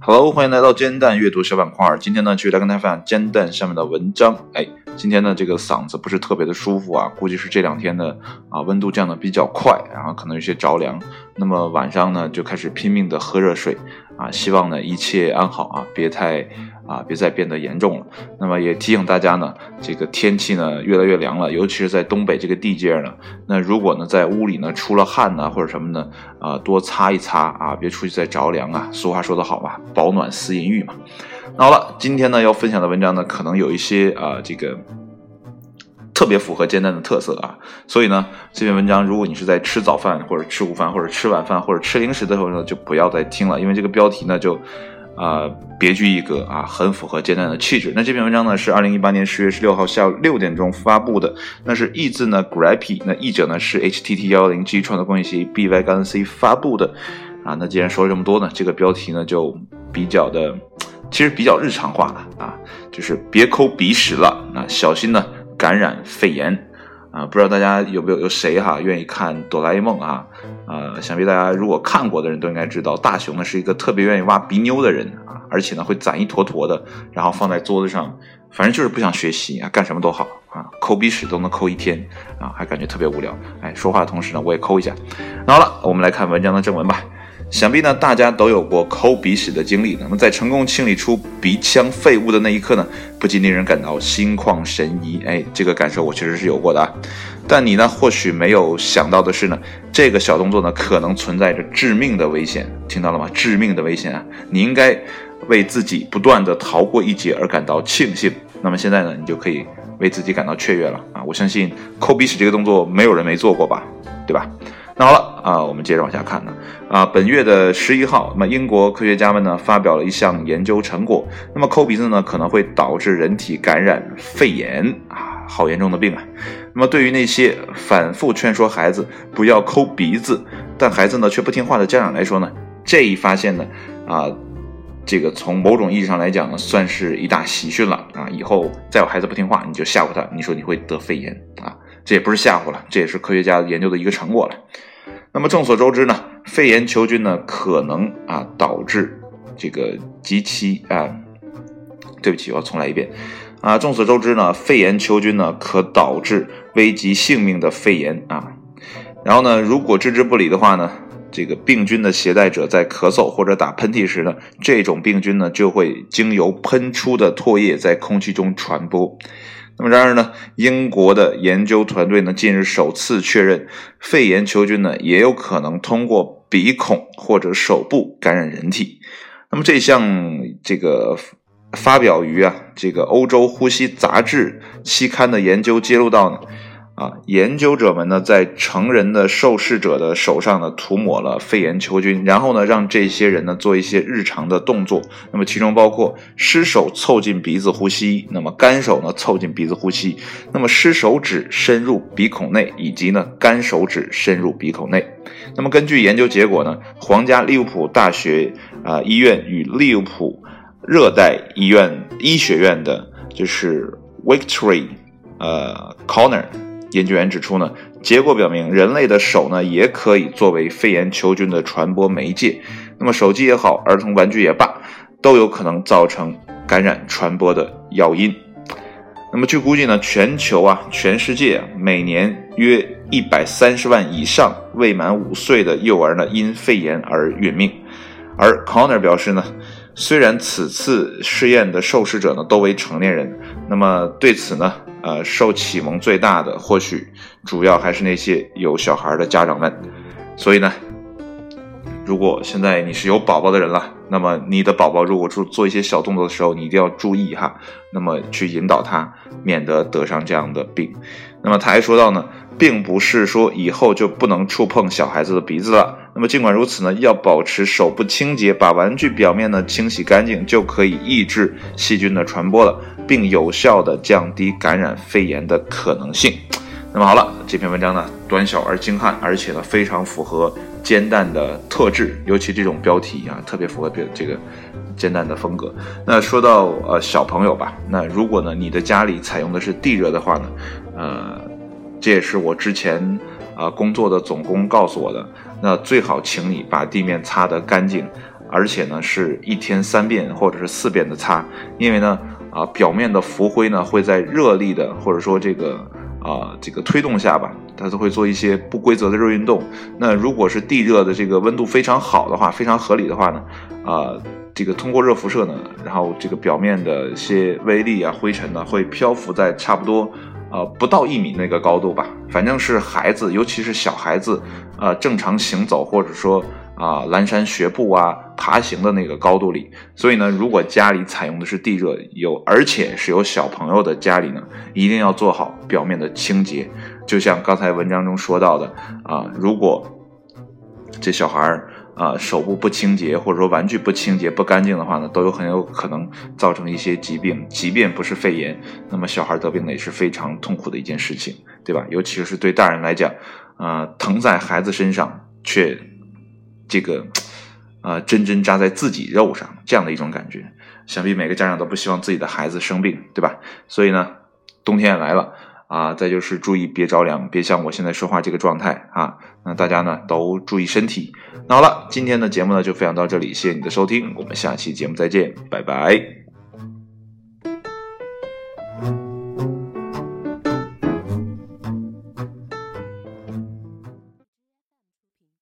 Hello，欢迎来到煎蛋阅读小板块。今天呢，继续来跟大家分享煎蛋上面的文章。哎，今天呢，这个嗓子不是特别的舒服啊，估计是这两天的啊温度降的比较快，然后可能有些着凉。那么晚上呢，就开始拼命的喝热水啊，希望呢一切安好啊，别太。啊，别再变得严重了。那么也提醒大家呢，这个天气呢越来越凉了，尤其是在东北这个地界呢。那如果呢在屋里呢出了汗呢或者什么呢，啊多擦一擦啊，别出去再着凉啊。俗话说得好吧，保暖思淫欲嘛。那好了，今天呢要分享的文章呢可能有一些啊这个特别符合煎蛋的特色啊，所以呢这篇文章如果你是在吃早饭或者吃午饭或者吃晚饭或者吃零食的时候呢，就不要再听了，因为这个标题呢就。啊，别具一格啊，很符合煎蛋的气质。那这篇文章呢，是二零一八年十月十六号下午六点钟发布的。那是译字呢 Grappy，那译者呢是 HTT 幺幺零 G 创作工业协议 BY 杠 C 发布的。啊，那既然说了这么多呢，这个标题呢就比较的，其实比较日常化了啊，就是别抠鼻屎了啊，小心呢感染肺炎。啊，不知道大家有没有有谁哈愿意看哆啦 A 梦啊？呃，想必大家如果看过的人都应该知道，大雄呢是一个特别愿意挖鼻妞的人啊，而且呢会攒一坨坨的，然后放在桌子上，反正就是不想学习啊，干什么都好啊，抠鼻屎都能抠一天啊，还感觉特别无聊。哎，说话的同时呢，我也抠一下。那好了，我们来看文章的正文吧。想必呢，大家都有过抠鼻屎的经历。那么，在成功清理出鼻腔废物的那一刻呢，不禁令人感到心旷神怡。哎，这个感受我确实是有过的啊。但你呢，或许没有想到的是呢，这个小动作呢，可能存在着致命的危险。听到了吗？致命的危险啊！你应该为自己不断的逃过一劫而感到庆幸。那么现在呢，你就可以为自己感到雀跃了啊！我相信抠鼻屎这个动作，没有人没做过吧？对吧？那好了啊，我们接着往下看呢。啊，本月的十一号，那么英国科学家们呢发表了一项研究成果。那么抠鼻子呢可能会导致人体感染肺炎啊，好严重的病啊。那么对于那些反复劝说孩子不要抠鼻子，但孩子呢却不听话的家长来说呢，这一发现呢啊，这个从某种意义上来讲呢，算是一大喜讯了啊。以后再有孩子不听话，你就吓唬他，你说你会得肺炎啊。这也不是吓唬了，这也是科学家研究的一个成果了。那么众所周知呢，肺炎球菌呢可能啊导致这个极其啊，对不起，我重来一遍啊。众所周知呢，肺炎球菌呢可导致危及性命的肺炎啊。然后呢，如果置之不理的话呢，这个病菌的携带者在咳嗽或者打喷嚏时呢，这种病菌呢就会经由喷出的唾液在空气中传播。那么，然而呢，英国的研究团队呢，近日首次确认，肺炎球菌呢，也有可能通过鼻孔或者手部感染人体。那么，这项这个发表于啊这个欧洲呼吸杂志期刊的研究揭露到呢。啊，研究者们呢，在成人的受试者的手上呢，涂抹了肺炎球菌，然后呢，让这些人呢做一些日常的动作。那么，其中包括湿手凑近鼻子呼吸，那么干手呢凑近鼻子呼吸，那么湿手指深入鼻孔内，以及呢干手指深入鼻孔内。那么，根据研究结果呢，皇家利物浦大学啊医院与利物浦热带医院医学院的，就是 Victory 呃 Corner。研究员指出呢，结果表明人类的手呢也可以作为肺炎球菌的传播媒介。那么手机也好，儿童玩具也罢，都有可能造成感染传播的要因。那么据估计呢，全球啊，全世界每年约一百三十万以上未满五岁的幼儿呢因肺炎而殒命。而 Conner 表示呢。虽然此次试验的受试者呢都为成年人，那么对此呢，呃，受启蒙最大的或许主要还是那些有小孩的家长们。所以呢，如果现在你是有宝宝的人了，那么你的宝宝如果做做一些小动作的时候，你一定要注意哈，那么去引导他，免得得上这样的病。那么他还说到呢。并不是说以后就不能触碰小孩子的鼻子了。那么尽管如此呢，要保持手部清洁，把玩具表面呢清洗干净，就可以抑制细菌的传播了，并有效的降低感染肺炎的可能性。那么好了，这篇文章呢短小而精悍，而且呢非常符合煎蛋的特质，尤其这种标题啊特别符合这这个煎蛋的风格。那说到呃小朋友吧，那如果呢你的家里采用的是地热的话呢，呃。这也是我之前啊工作的总工告诉我的。那最好请你把地面擦得干净，而且呢是一天三遍或者是四遍的擦，因为呢啊表面的浮灰呢会在热力的或者说这个啊这个推动下吧，它都会做一些不规则的热运动。那如果是地热的这个温度非常好的话，非常合理的话呢，啊这个通过热辐射呢，然后这个表面的一些微粒啊灰尘呢会漂浮在差不多。呃，不到一米那个高度吧，反正是孩子，尤其是小孩子，呃，正常行走或者说啊蹒跚学步啊爬行的那个高度里。所以呢，如果家里采用的是地热，有而且是有小朋友的家里呢，一定要做好表面的清洁。就像刚才文章中说到的啊，如果这小孩儿。啊，手部不清洁，或者说玩具不清洁、不干净的话呢，都有很有可能造成一些疾病。即便不是肺炎，那么小孩得病呢也是非常痛苦的一件事情，对吧？尤其是对大人来讲，啊，疼在孩子身上，却这个啊针针扎在自己肉上，这样的一种感觉，想必每个家长都不希望自己的孩子生病，对吧？所以呢，冬天也来了。啊，再就是注意别着凉，别像我现在说话这个状态啊。那大家呢都注意身体。那好了，今天的节目呢就分享到这里，谢谢你的收听，我们下期节目再见，拜拜。